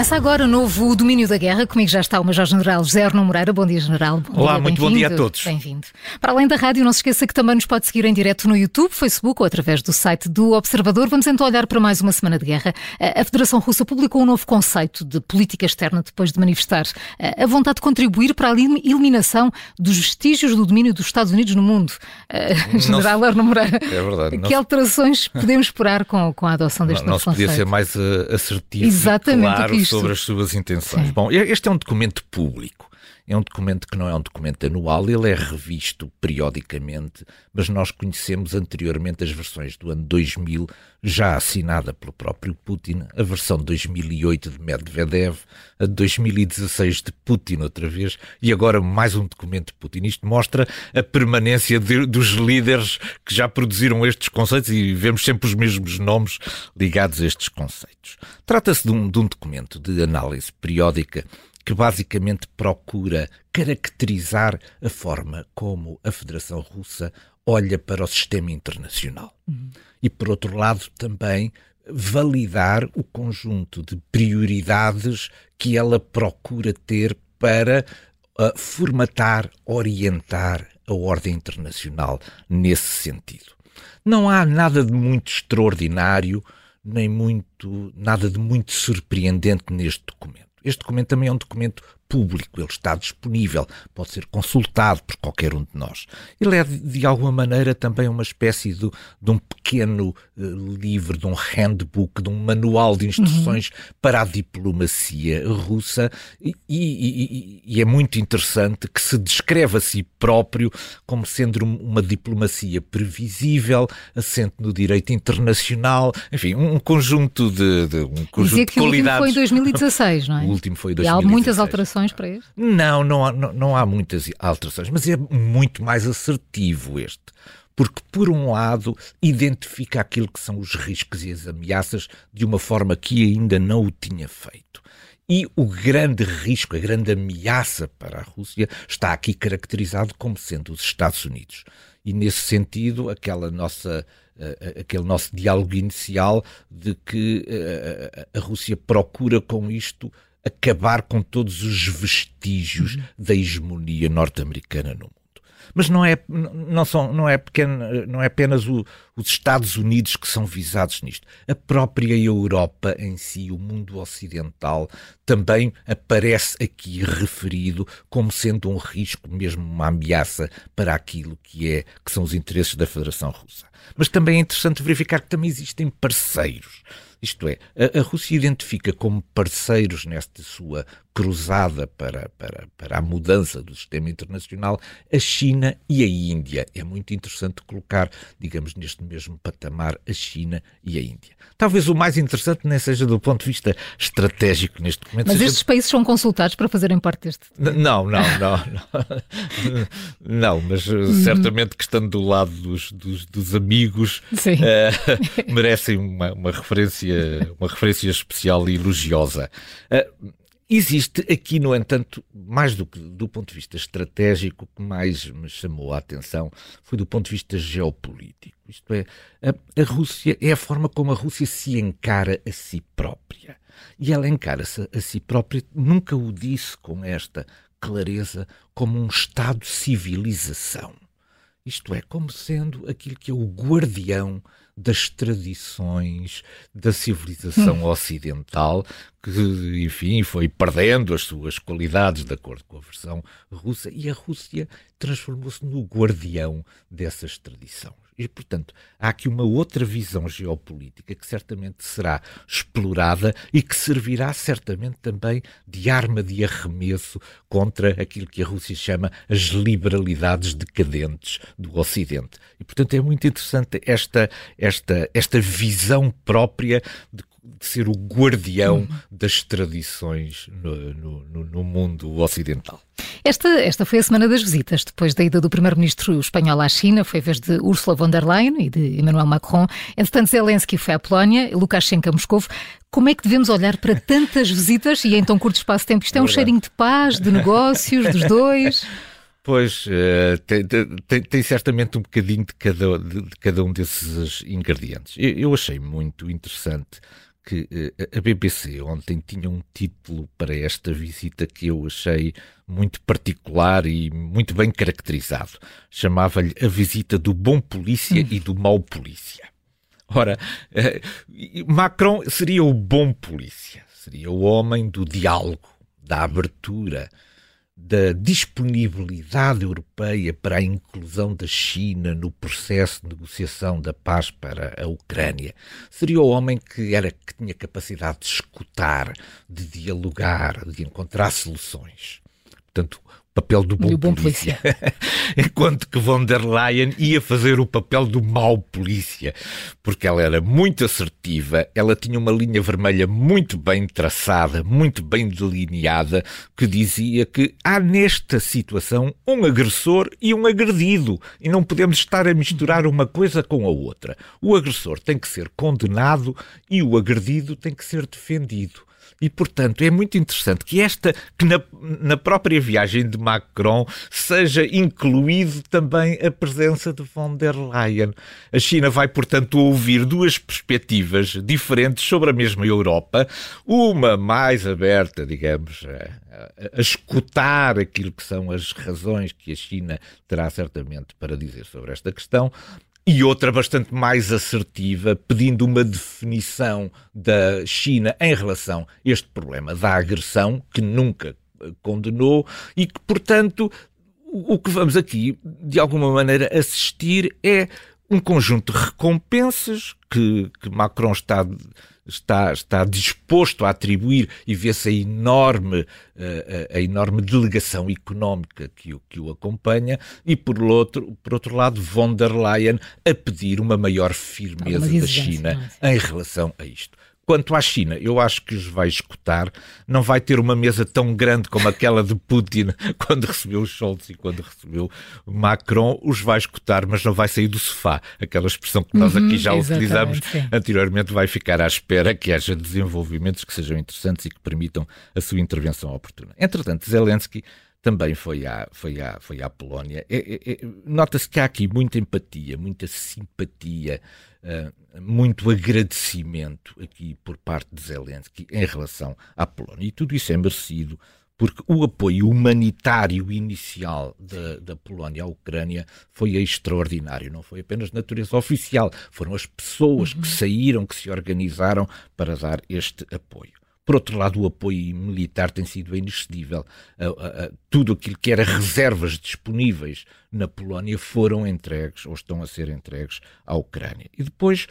Começa agora o novo Domínio da Guerra. Comigo já está o Major-General José Arno Moreira. Bom dia, General. Bom Olá, dia, muito bom dia a todos. Bem-vindo. Para além da rádio, não se esqueça que também nos pode seguir em direto no YouTube, Facebook ou através do site do Observador. Vamos então olhar para mais uma semana de guerra. A Federação Russa publicou um novo conceito de política externa depois de manifestar a vontade de contribuir para a eliminação dos vestígios do domínio dos Estados Unidos no mundo. General Arno Moreira. É verdade. Que alterações podemos esperar com, com a adoção deste não, novo não conceito? Não podia ser mais uh, assertivo Exatamente claro isto. Sobre as suas intenções. Sim. Bom, este é um documento público. É um documento que não é um documento anual, ele é revisto periodicamente, mas nós conhecemos anteriormente as versões do ano 2000, já assinada pelo próprio Putin, a versão de 2008 de Medvedev, a de 2016 de Putin outra vez, e agora mais um documento de Putin. Isto mostra a permanência de, dos líderes que já produziram estes conceitos e vemos sempre os mesmos nomes ligados a estes conceitos. Trata-se de, um, de um documento de análise periódica que basicamente procura caracterizar a forma como a Federação Russa olha para o sistema internacional. Uhum. E, por outro lado, também validar o conjunto de prioridades que ela procura ter para uh, formatar, orientar a ordem internacional nesse sentido. Não há nada de muito extraordinário, nem muito nada de muito surpreendente neste documento. Este documento também é um documento público, ele está disponível, pode ser consultado por qualquer um de nós. Ele é, de alguma maneira, também uma espécie de, de um pequeno uh, livro, de um handbook, de um manual de instruções uhum. para a diplomacia russa e, e, e, e, é muito interessante que se descreve a si próprio como sendo uma diplomacia previsível, assente no direito internacional, enfim, um conjunto de, de um conjunto Dizia de que qualidades. o último foi em 2016, não é? O último foi em 2016. E há muitas alterações para este? Não, não há, não, não há muitas alterações, mas é muito mais assertivo este porque, por um lado, identifica aquilo que são os riscos e as ameaças de uma forma que ainda não o tinha feito. E o grande risco, a grande ameaça para a Rússia está aqui caracterizado como sendo os Estados Unidos. E, nesse sentido, aquela nossa, uh, aquele nosso diálogo inicial de que uh, a Rússia procura com isto acabar com todos os vestígios uhum. da hegemonia norte-americana no mundo. Mas não é, não são, não é, pequeno, não é apenas o, os Estados Unidos que são visados nisto. A própria Europa em si, o mundo ocidental, também aparece aqui referido como sendo um risco, mesmo uma ameaça para aquilo que, é, que são os interesses da Federação Russa. Mas também é interessante verificar que também existem parceiros isto é, a, a Rússia identifica como parceiros nesta sua cruzada para, para, para a mudança do sistema internacional a China e a Índia. É muito interessante colocar, digamos, neste mesmo patamar a China e a Índia. Talvez o mais interessante nem seja do ponto de vista estratégico neste momento. Mas seja... estes países são consultados para fazerem parte deste. Não, não, não. Não, não mas uhum. certamente que estando do lado dos, dos, dos amigos uh, merecem uma, uma referência referência, uma referência especial e elogiosa. Uh, existe aqui, no entanto, mais do que do ponto de vista estratégico, o que mais me chamou a atenção foi do ponto de vista geopolítico. Isto é, a, a Rússia é a forma como a Rússia se encara a si própria. E ela encara-se a si própria, nunca o disse com esta clareza, como um Estado civilização. Isto é, como sendo aquilo que é o guardião das tradições da civilização hum. ocidental, que, enfim, foi perdendo as suas qualidades de acordo com a versão russa, e a Rússia transformou-se no guardião dessas tradições. E, portanto, há aqui uma outra visão geopolítica que certamente será explorada e que servirá certamente também de arma de arremesso contra aquilo que a Rússia chama as liberalidades decadentes do Ocidente. E, portanto, é muito interessante esta, esta, esta visão própria de de ser o guardião uhum. das tradições no, no, no, mundo ocidental. Esta, esta foi a semana das visitas. Depois da ida do primeiro-ministro espanhol à China, foi a vez de Ursula von der Leyen e de Emmanuel Macron. Entretanto, Zelensky foi à Polónia, Lukashenko a Moscou. Como é que devemos olhar para tantas visitas e em tão curto espaço de tempo? Isto é um cheirinho de paz, de negócios, dos dois? Pois, uh, tem, tem, tem, certamente um bocadinho de cada, de, de cada um desses ingredientes. Eu, eu achei muito interessante que uh, a BBC ontem tinha um título para esta visita que eu achei muito particular e muito bem caracterizado. Chamava-lhe a visita do bom polícia hum. e do mau polícia. Ora, uh, Macron seria o bom polícia, seria o homem do diálogo, da abertura, da disponibilidade europeia para a inclusão da China no processo de negociação da paz para a Ucrânia. Seria o homem que era que tinha capacidade de escutar, de dialogar, de encontrar soluções. Portanto, papel do bom, bom polícia. polícia. Enquanto que von der Leyen ia fazer o papel do mau polícia, porque ela era muito assertiva, ela tinha uma linha vermelha muito bem traçada, muito bem delineada, que dizia que há nesta situação um agressor e um agredido, e não podemos estar a misturar uma coisa com a outra. O agressor tem que ser condenado e o agredido tem que ser defendido. E, portanto, é muito interessante que esta, que na, na própria viagem de Macron seja incluído também a presença de von der Leyen. A China vai, portanto, ouvir duas perspectivas diferentes sobre a mesma Europa, uma mais aberta, digamos, a, a escutar aquilo que são as razões que a China terá certamente para dizer sobre esta questão, e outra bastante mais assertiva, pedindo uma definição da China em relação a este problema da agressão, que nunca eh, condenou e que, portanto, o que vamos aqui, de alguma maneira, assistir é um conjunto de recompensas que, que Macron está está, está disposto a atribuir e vê-se a enorme, a, eh, a, enorme delegação económica que o, que o acompanha, e por outro, por outro lado, von der Leyen a pedir uma maior firmeza uma da China em relação a isto. Quanto à China, eu acho que os vai escutar. Não vai ter uma mesa tão grande como aquela de Putin quando recebeu Scholz e quando recebeu Macron. Os vai escutar, mas não vai sair do sofá. Aquela expressão que nós aqui já uhum, utilizamos sim. anteriormente vai ficar à espera que haja desenvolvimentos que sejam interessantes e que permitam a sua intervenção oportuna. Entretanto, Zelensky também foi à, foi à, foi à Polónia. É, é, é, Nota-se que há aqui muita empatia, muita simpatia, uh, muito agradecimento aqui por parte de Zelensky em relação à Polónia. E tudo isso é merecido porque o apoio humanitário inicial da, da Polónia à Ucrânia foi extraordinário. Não foi apenas natureza oficial, foram as pessoas uhum. que saíram, que se organizaram para dar este apoio. Por outro lado, o apoio militar tem sido inexcedível. tudo aquilo que era reservas disponíveis na Polónia foram entregues ou estão a ser entregues à Ucrânia. E depois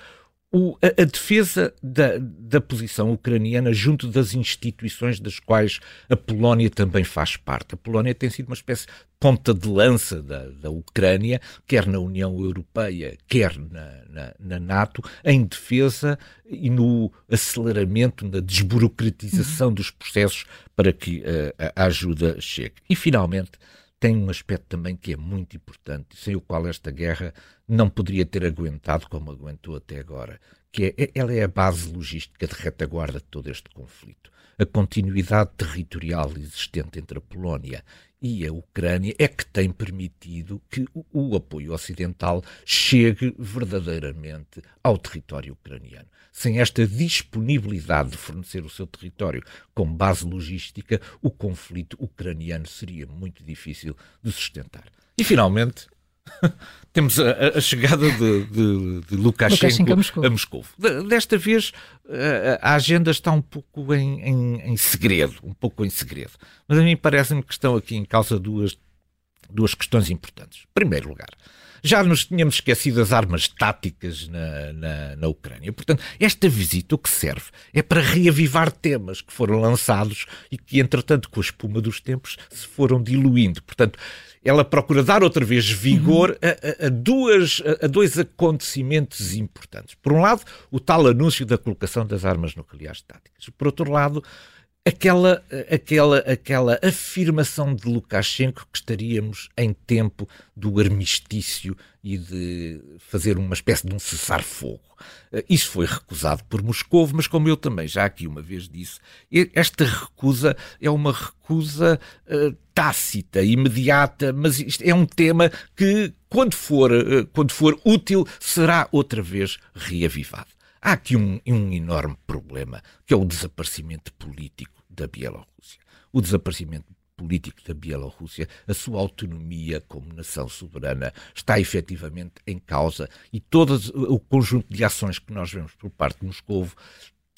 o, a, a, defesa da, da posição ucraniana junto das instituições das quais a Polónia também faz parte. A Polónia tem sido uma espécie de ponta de lança da, da Ucrânia, quer na União Europeia, quer na, na, na NATO, em defesa e no aceleramento, na desburocratização uhum. dos processos para que uh, a ajuda chegue. E, finalmente, tem um aspecto também que é muito importante, sem o qual esta guerra não poderia ter aguentado como aguentou até agora, que é, ela é a base logística de retaguarda de todo este conflito. A continuidade territorial existente entre a Polónia e a Ucrânia é que tem permitido que o, apoio ocidental chegue verdadeiramente ao território ucraniano. Sem esta disponibilidade de fornecer o seu território como base logística, o conflito ucraniano seria muito difícil de sustentar. E finalmente, temos a, a, chegada de, de, de Lukashenko, Lukashenko, a Moscou. Desta vez a agenda está um pouco em, em, em, segredo, um pouco em segredo. Mas a mim parece-me que estão aqui em causa duas, duas questões importantes. Em primeiro lugar, já nos tínhamos esquecido das armas táticas na, na, na, Ucrânia. Portanto, esta visita o que serve é para reavivar temas que foram lançados e que, entretanto, com a espuma dos tempos, se foram diluindo. Portanto, ela procura dar outra vez vigor a, a, a duas, a, a, dois acontecimentos importantes. Por um lado, o tal anúncio da colocação das armas nucleares táticas. Por outro lado, aquela, aquela, aquela afirmação de Lukashenko que estaríamos em tempo do armistício e de fazer uma espécie de um cessar-fogo. Eh, isso foi recusado por Moscou, mas como eu também já aqui uma vez disse, esta recusa é uma recusa uh, tácita, imediata, mas isto é um tema que, quando for, uh, quando for útil, será outra vez reavivado. há aqui um, um enorme problema, que é o desaparecimento político da Bielorrússia. O desaparecimento político da Bielorrússia, a sua autonomia como nação soberana está efetivamente em causa e todo o conjunto de ações que nós vemos por parte de Moscou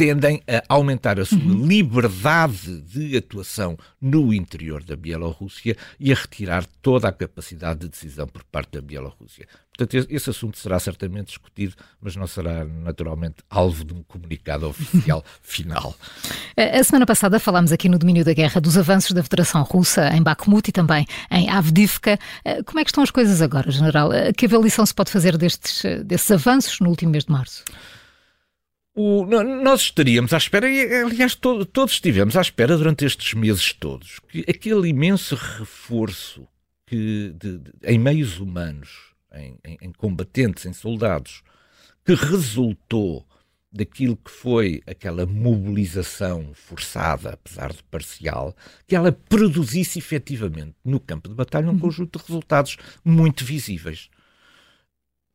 tendem a aumentar a sua uhum. liberdade de atuação no interior da Bielorrússia e a retirar toda a capacidade de decisão por parte da Bielorrússia. Portanto, esse assunto será certamente discutido, mas não será naturalmente alvo de um comunicado oficial final. A semana passada falámos aqui no domínio da guerra dos avanços da Federação Russa em Bakhmut e também em Avdivka. Eh, como é que estão as coisas agora, General? Eh, que avaliação se pode fazer destes, desses avanços no último mês de março? O, nós estaríamos à espera, e aliás to, todos estivemos à espera durante estes meses todos, que aquele imenso reforço que, de, de, em meios humanos, em, em, em, combatentes, em soldados, que resultou daquilo que foi aquela mobilização forçada, apesar de parcial, que ela produzisse efetivamente no campo de batalha um uhum. conjunto de resultados muito visíveis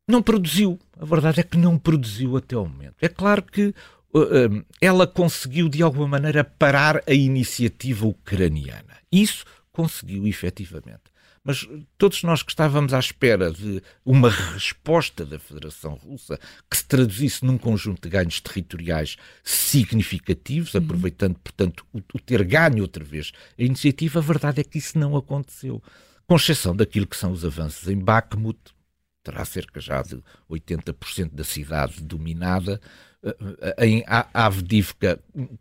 não produziu. A verdade é que não produziu até o momento. É claro que uh, ela conseguiu, de alguma maneira, parar a iniciativa ucraniana. Isso conseguiu, efetivamente. Mas todos nós que estávamos à espera de uma resposta da Federação Russa que se traduzisse num conjunto de ganhos territoriais significativos, uhum. aproveitando, portanto, o, o ter ganho outra vez a iniciativa, a verdade é que isso não aconteceu. Com exceção daquilo que são os avanços em Bakhmut, terá cerca já de 80% da cidade dominada. Eh, eh, em Avdivka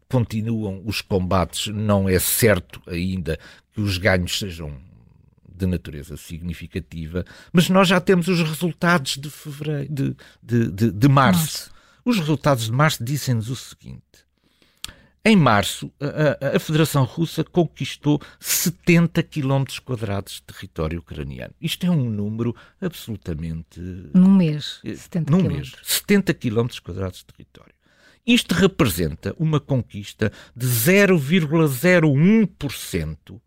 continuam os combates, não é certo ainda que os ganhos sejam de natureza significativa, mas nós já temos os resultados de fevereiro, de, de, de, de março. Nossa. Os resultados de março dizem-nos o seguinte: em março, a, a, Federação Russa conquistou 70 km quadrados de território ucraniano. Isto é um número absolutamente... Num mês, 70 Num mês, 70 km quadrados de território. Isto representa uma conquista de 0,01%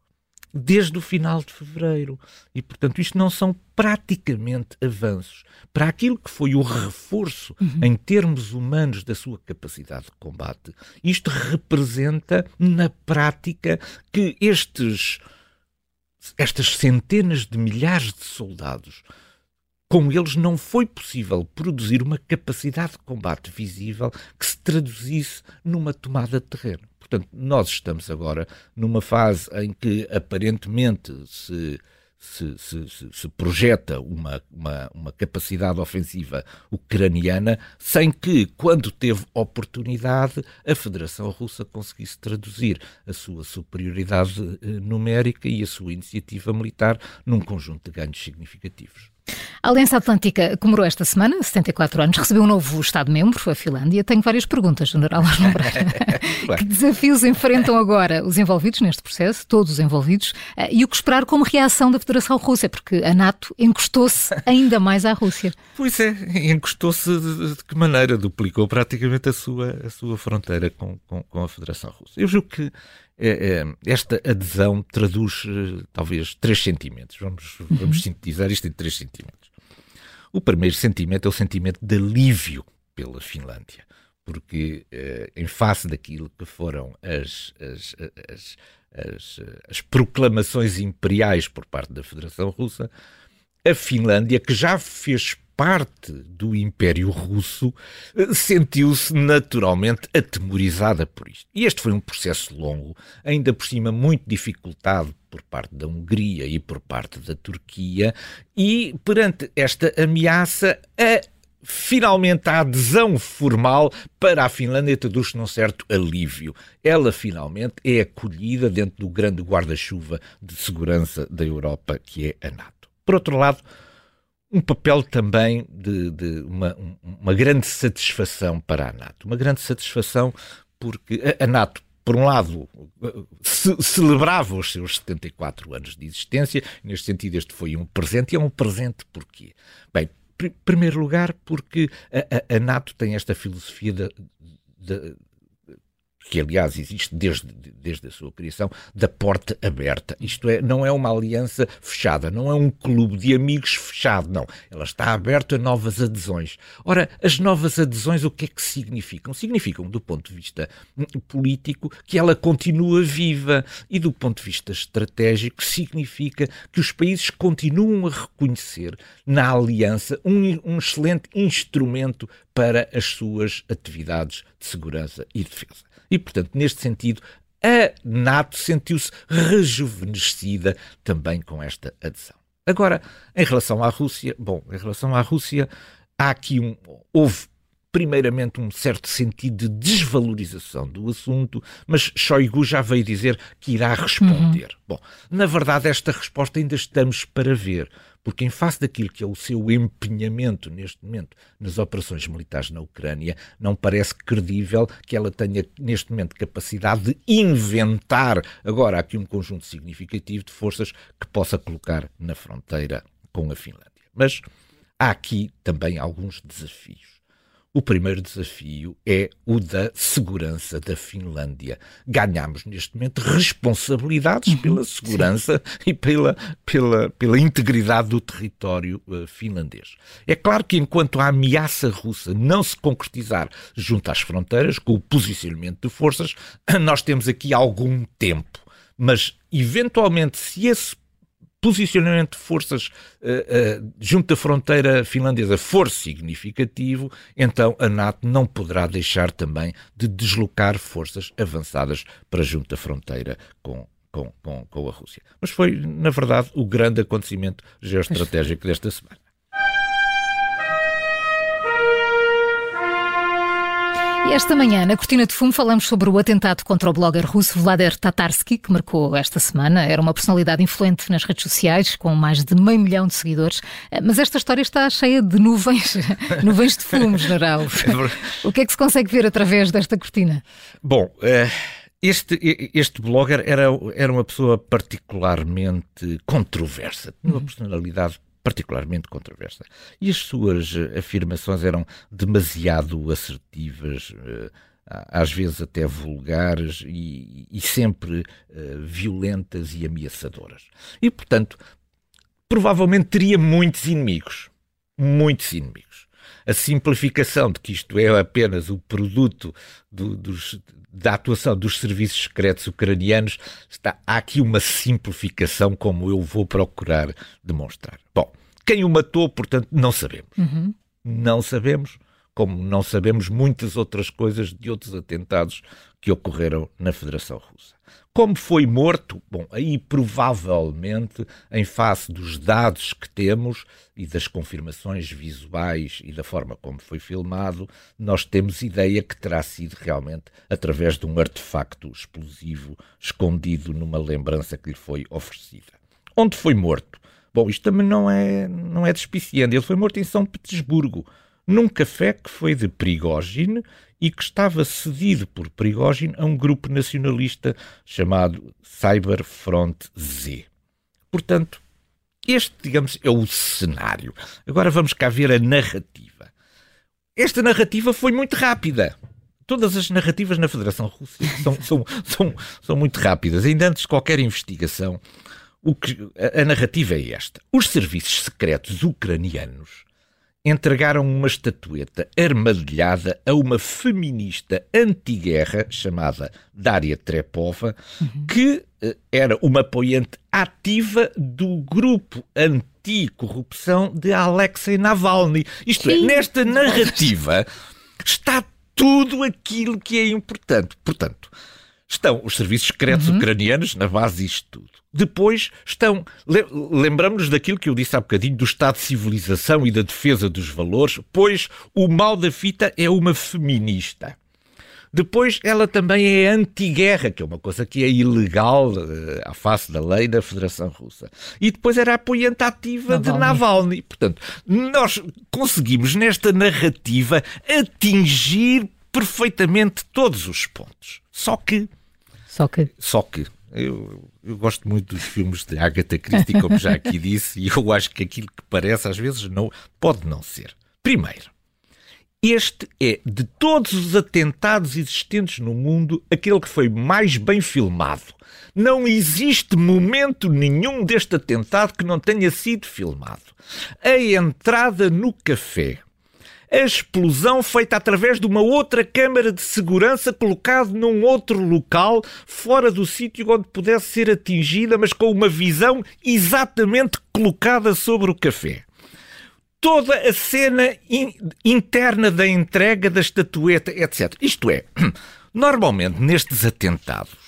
desde o final de fevereiro. E, portanto, isto não são praticamente avanços para aquilo que foi o reforço uhum. em termos humanos da sua capacidade de combate. Isto representa, na prática, que estes, estas centenas de milhares de soldados com eles não foi possível produzir uma capacidade de combate visível que se traduzisse numa tomada de terreno. Portanto, nós estamos agora numa fase em que aparentemente se se, se, se, projeta uma, uma, uma, capacidade ofensiva ucraniana sem que, quando teve oportunidade, a Federação Russa conseguisse traduzir a sua superioridade eh, numérica e a sua iniciativa militar num conjunto de ganhos significativos. A Aliança Atlântica comemorou esta semana 74 anos, recebeu um novo Estado-membro, a Finlândia. Tenho várias perguntas, General que desafios enfrentam agora os envolvidos neste processo, todos os envolvidos, eh, e o que esperar como reação da Federação Russa, porque a NATO encostou-se ainda mais à Rússia. Pois é, encostou-se de, de, que maneira? Duplicou praticamente a sua, a sua fronteira com, com, com a Federação Russa. Eu julgo que esta adesão traduz eh, talvez três sentimentos. Vamos, vamos uhum. sintetizar isto em três sentimentos. O primeiro sentimento é o sentimento de alívio pela Finlândia, porque eh, em face daquilo que foram as, as, as, as, as proclamações imperiais por parte da Federação Russa, a Finlândia, que já fez parte do Império Russo eh, sentiu-se naturalmente atemorizada por isto. E este foi um processo longo, ainda por cima muito dificultado por parte da Hungria e por parte da Turquia, e perante esta ameaça, a finalmente a adesão formal para a Finlândia traduz-se num certo alívio. Ela finalmente é acolhida dentro do grande guarda-chuva de segurança da Europa, que é a NATO. Por outro lado, um papel também de, de uma, uma, grande satisfação para a NATO. Uma grande satisfação porque a, a NATO, por um lado, ce, celebrava os seus 74 anos de existência, neste sentido este foi um presente, e é um presente porquê? Bem, em primeiro lugar porque a, a, a NATO tem esta filosofia de, de que aliás existe desde, desde a sua criação, da porta aberta. Isto é, não é uma aliança fechada, não é um clube de amigos fechado, não. Ela está aberta a novas adesões. Ora, as novas adesões o que é que significam? Significam, do ponto de vista político, que ela continua viva e do ponto de vista estratégico significa que os países continuam a reconhecer na aliança um, um excelente instrumento para as suas atividades de segurança e defesa. E, portanto, neste sentido, a NATO sentiu-se rejuvenescida também com esta adesão. Agora, em relação à Rússia, bom, em relação à Rússia, há aqui um. Houve primeiramente um certo sentido de desvalorização do assunto, mas Shoigu já veio dizer que irá responder. Uhum. Bom, na verdade, esta resposta ainda estamos para ver, porque em face daquilo que é o seu empenhamento neste momento nas operações militares na Ucrânia, não parece credível que ela tenha neste momento capacidade de inventar agora aqui um conjunto significativo de forças que possa colocar na fronteira com a Finlândia. Mas há aqui também alguns desafios. O primeiro desafio é o da segurança da Finlândia. Ganhamos neste momento responsabilidades uhum, pela segurança e pela, pela, pela integridade do território uh, finlandês. É claro que enquanto a ameaça russa não se concretizar junto às fronteiras, com o posicionamento de forças, nós temos aqui algum tempo. Mas, eventualmente, se esse posicionamento de forças uh, uh, junto da fronteira finlandesa for significativo, então a NATO não poderá deixar também de deslocar forças avançadas para junto da fronteira com, com, com, com a Rússia. Mas foi, na verdade, o grande acontecimento geoestratégico desta semana. E esta manhã, na Cortina de Fumo, falamos sobre o atentado contra o blogger russo Vladimir Tatarsky, que marcou esta semana. Era uma personalidade influente nas redes sociais, com mais de meio milhão de seguidores. Eh, mas esta história está cheia de nuvens, nuvens de fumo, general. o que é que se consegue ver através desta cortina? Bom, eh, este, este blogger era, era uma pessoa particularmente controversa, uma uhum. personalidade particularmente controversa. E as suas eh, afirmações eram demasiado assertivas, eh, às vezes até vulgares e, e sempre uh, violentas e ameaçadoras. E, portanto, provavelmente teria muitos inimigos. Muitos inimigos. A simplificação de que isto é apenas o produto do, dos, da atuação dos serviços secretos ucranianos, está, há aqui uma simplificação como eu vou procurar demonstrar. Bom, quem o matou, portanto, não sabemos. Uhum. Não sabemos, como não sabemos muitas outras coisas de outros atentados que ocorreram na Federação Russa. Como foi morto? Bom, aí provavelmente, em face dos dados que temos e das confirmações visuais e da forma como foi filmado, nós temos ideia que terá sido realmente através de um artefacto explosivo escondido numa lembrança que lhe foi oferecida. Onde foi morto? Bom, isto também não é, não é despiciando. Ele foi morto em São Petersburgo, num café que foi de Prigogine e que estava cedido por Prigogine a um grupo nacionalista chamado Cyberfront Z. Portanto, este, digamos, é o cenário. Agora vamos cá ver a narrativa. Esta narrativa foi muito rápida. Todas as narrativas na Federação Russa são, são, são, são muito rápidas. Ainda antes de qualquer investigação, o que, a, a narrativa é esta. Os serviços secretos ucranianos entregaram uma estatueta armadilhada a uma feminista anti-guerra chamada Daria Trepova, uhum. que uh, era uma apoiante ativa do grupo anti-corrupção de Alexei Navalny. Isto é, Sim. é, nesta narrativa está tudo aquilo que é importante. Portanto, estão os serviços secretos uhum. ucranianos na base disto tudo. Depois estão. Lembramos-nos daquilo que eu disse há bocadinho do Estado de civilização e da defesa dos valores, pois o mal da fita é uma feminista. Depois, ela também é anti-guerra, que é uma coisa que é ilegal uh, à face da lei da Federação Russa. E depois era apoiante ativa Navalny. de Navalny. Portanto, nós conseguimos nesta narrativa atingir perfeitamente todos os pontos. Só que. Só que. Só que eu, eu, gosto muito dos filmes de Agatha Christie, como já aqui disse, e eu acho que aquilo que parece às vezes não pode não ser. Primeiro, Este é, de todos os atentados existentes no mundo, aquele que foi mais bem filmado. Não existe momento nenhum deste atentado que não tenha sido filmado. A entrada no café, a explosão feita através de uma outra câmara de segurança colocada num outro local, fora do sítio onde pudesse ser atingida, mas com uma visão exatamente colocada sobre o café toda a cena in, interna da entrega da estatueta, etc. Isto é, normalmente nestes atentados,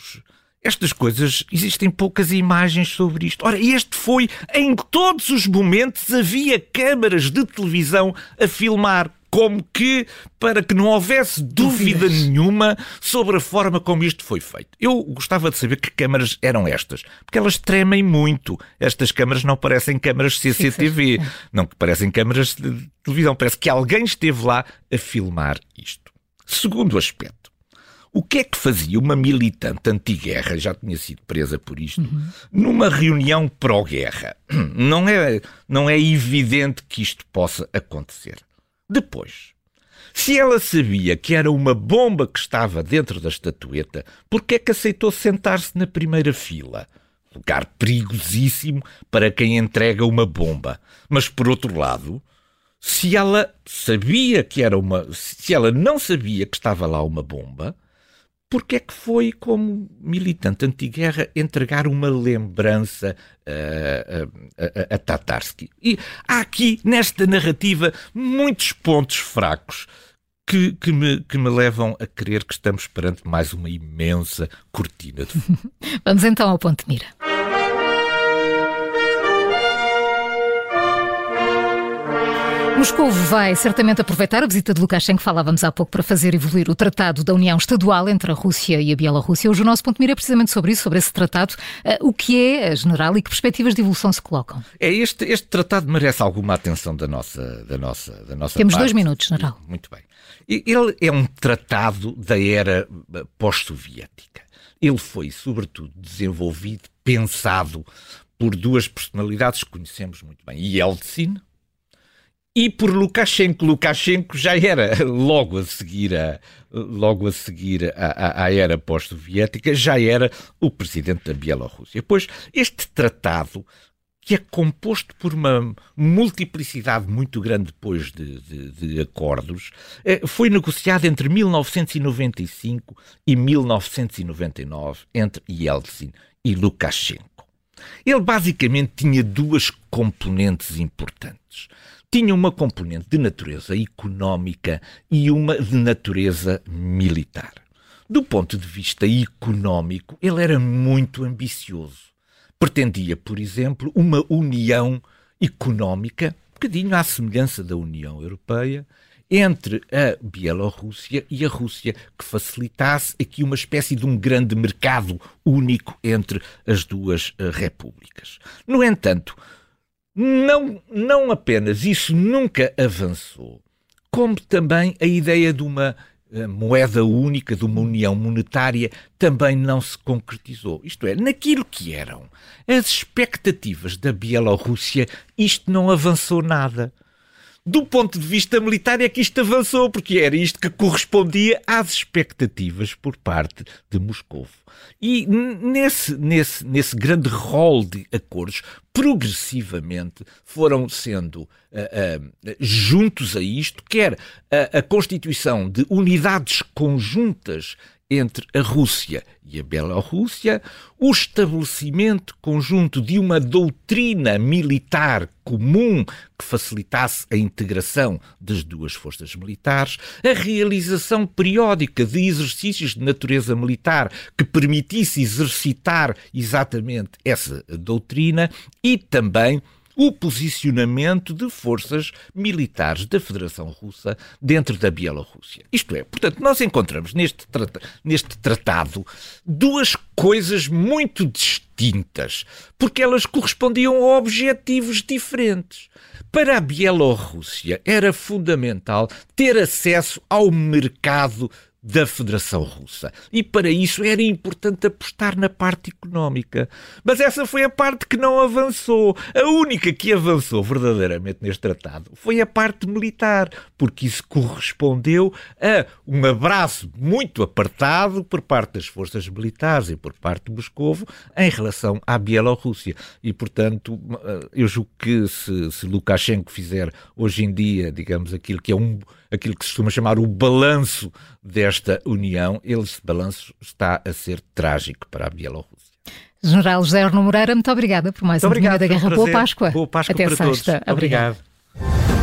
estas coisas, existem poucas imagens sobre isto. Ora, este foi, em todos os momentos, havia câmaras de televisão a filmar como que para que não houvesse dúvida Dúvidas. nenhuma sobre a forma como isto foi feito. Eu gostava de saber que câmaras eram estas, porque elas tremem muito. Estas câmaras não parecem câmaras CCTV, não parecem câmaras de televisão. Parece que alguém esteve lá a filmar isto. Segundo aspecto. O que é que fazia uma militante anti-guerra, já tinha sido presa por isto, uhum. numa reunião pró-guerra? Não é, não é evidente que isto possa acontecer. Depois, se ela sabia que era uma bomba que estava dentro da estatueta, por que é que aceitou sentar-se na primeira fila? Lugar perigosíssimo para quem entrega uma bomba. Mas por outro lado, se ela sabia que era uma. Se ela não sabia que estava lá uma bomba, porque é que foi, como militante anti-guerra, entregar uma lembrança a, a, a, a Tatarsky? E há aqui, nesta narrativa, muitos pontos fracos. Que, que, me, que me levam a crer que estamos perante mais uma imensa cortina de Vamos então ao ponto de mira. Moscou vai certamente aproveitar a visita de Lukashenko, falávamos há pouco, para fazer evoluir o tratado da União Estadual entre a Rússia e a Bielorrússia. Hoje o nosso ponto de mira é precisamente sobre isso, sobre esse tratado. Uh, o que é, general, e que perspectivas de evolução se colocam? É, este, este tratado merece alguma atenção da nossa, da nossa, da nossa Temos parte. dois minutos, general. Muito bem. Ele é um tratado da era eh, pós-soviética. Ele foi, sobretudo, desenvolvido, pensado por duas personalidades que conhecemos muito bem. Yeltsin, e por Lukashenko. Lukashenko já era logo a seguir a, logo a seguir à, era pós-soviética, já era o presidente da Bielorrússia. Pois este tratado que é composto por uma multiplicidade muito grande depois de, de, de, acordos, eh, foi negociado entre 1995 e 1999 entre Yeltsin e Lukashenko. Ele basicamente tinha duas componentes importantes tinha uma componente de natureza económica e uma de natureza militar. Do ponto de vista económico, ele era muito ambicioso. Pretendia, por exemplo, uma união económica, um bocadinho à semelhança da União Europeia, entre a Bielorrússia e a Rússia, que facilitasse aqui uma espécie de um grande mercado único entre as duas uh, repúblicas. No entanto, não, não apenas isso nunca avançou, como também a ideia de uma uh, moeda única, de uma união monetária, também não se concretizou. Isto é, naquilo que eram as expectativas da Bielorrússia, isto não avançou nada do ponto de vista militar, é que isto avançou, porque era isto que correspondia às expectativas por parte de Moscou. E nesse, nesse, nesse grande rol de acordos, progressivamente foram sendo uh, uh, juntos a isto, quer a, a constituição de unidades conjuntas entre a Rússia e a Bielorrússia, o estabelecimento conjunto de uma doutrina militar comum que facilitasse a integração das duas forças militares, a realização periódica de exercícios de natureza militar que permitisse exercitar exatamente essa doutrina e também o posicionamento de forças militares da Federação Russa dentro da Bielorrússia. Isto é, portanto, nós encontramos neste, neste tratado duas coisas muito distintas, porque elas correspondiam a objetivos diferentes. Para a Bielorrússia era fundamental ter acesso ao mercado da Federação Russa. E para isso era importante apostar na parte económica. Mas essa foi a parte que não avançou. A única que avançou verdadeiramente neste tratado foi a parte militar, porque isso correspondeu a um abraço muito apertado por parte das forças militares e por parte de Moscovo em relação à Bielorrússia. E, portanto, eu julgo que se, se Lukashenko fizer hoje em dia, digamos, aquilo que é um aquilo que se costuma chamar o balanço desta união, esse balanço está a ser trágico para a Bielorrússia. General José Arno Moreira, muito obrigada por mais muito um obrigado, da Guerra. Boa Páscoa. Boa Páscoa Até para sexta. todos. Obrigado.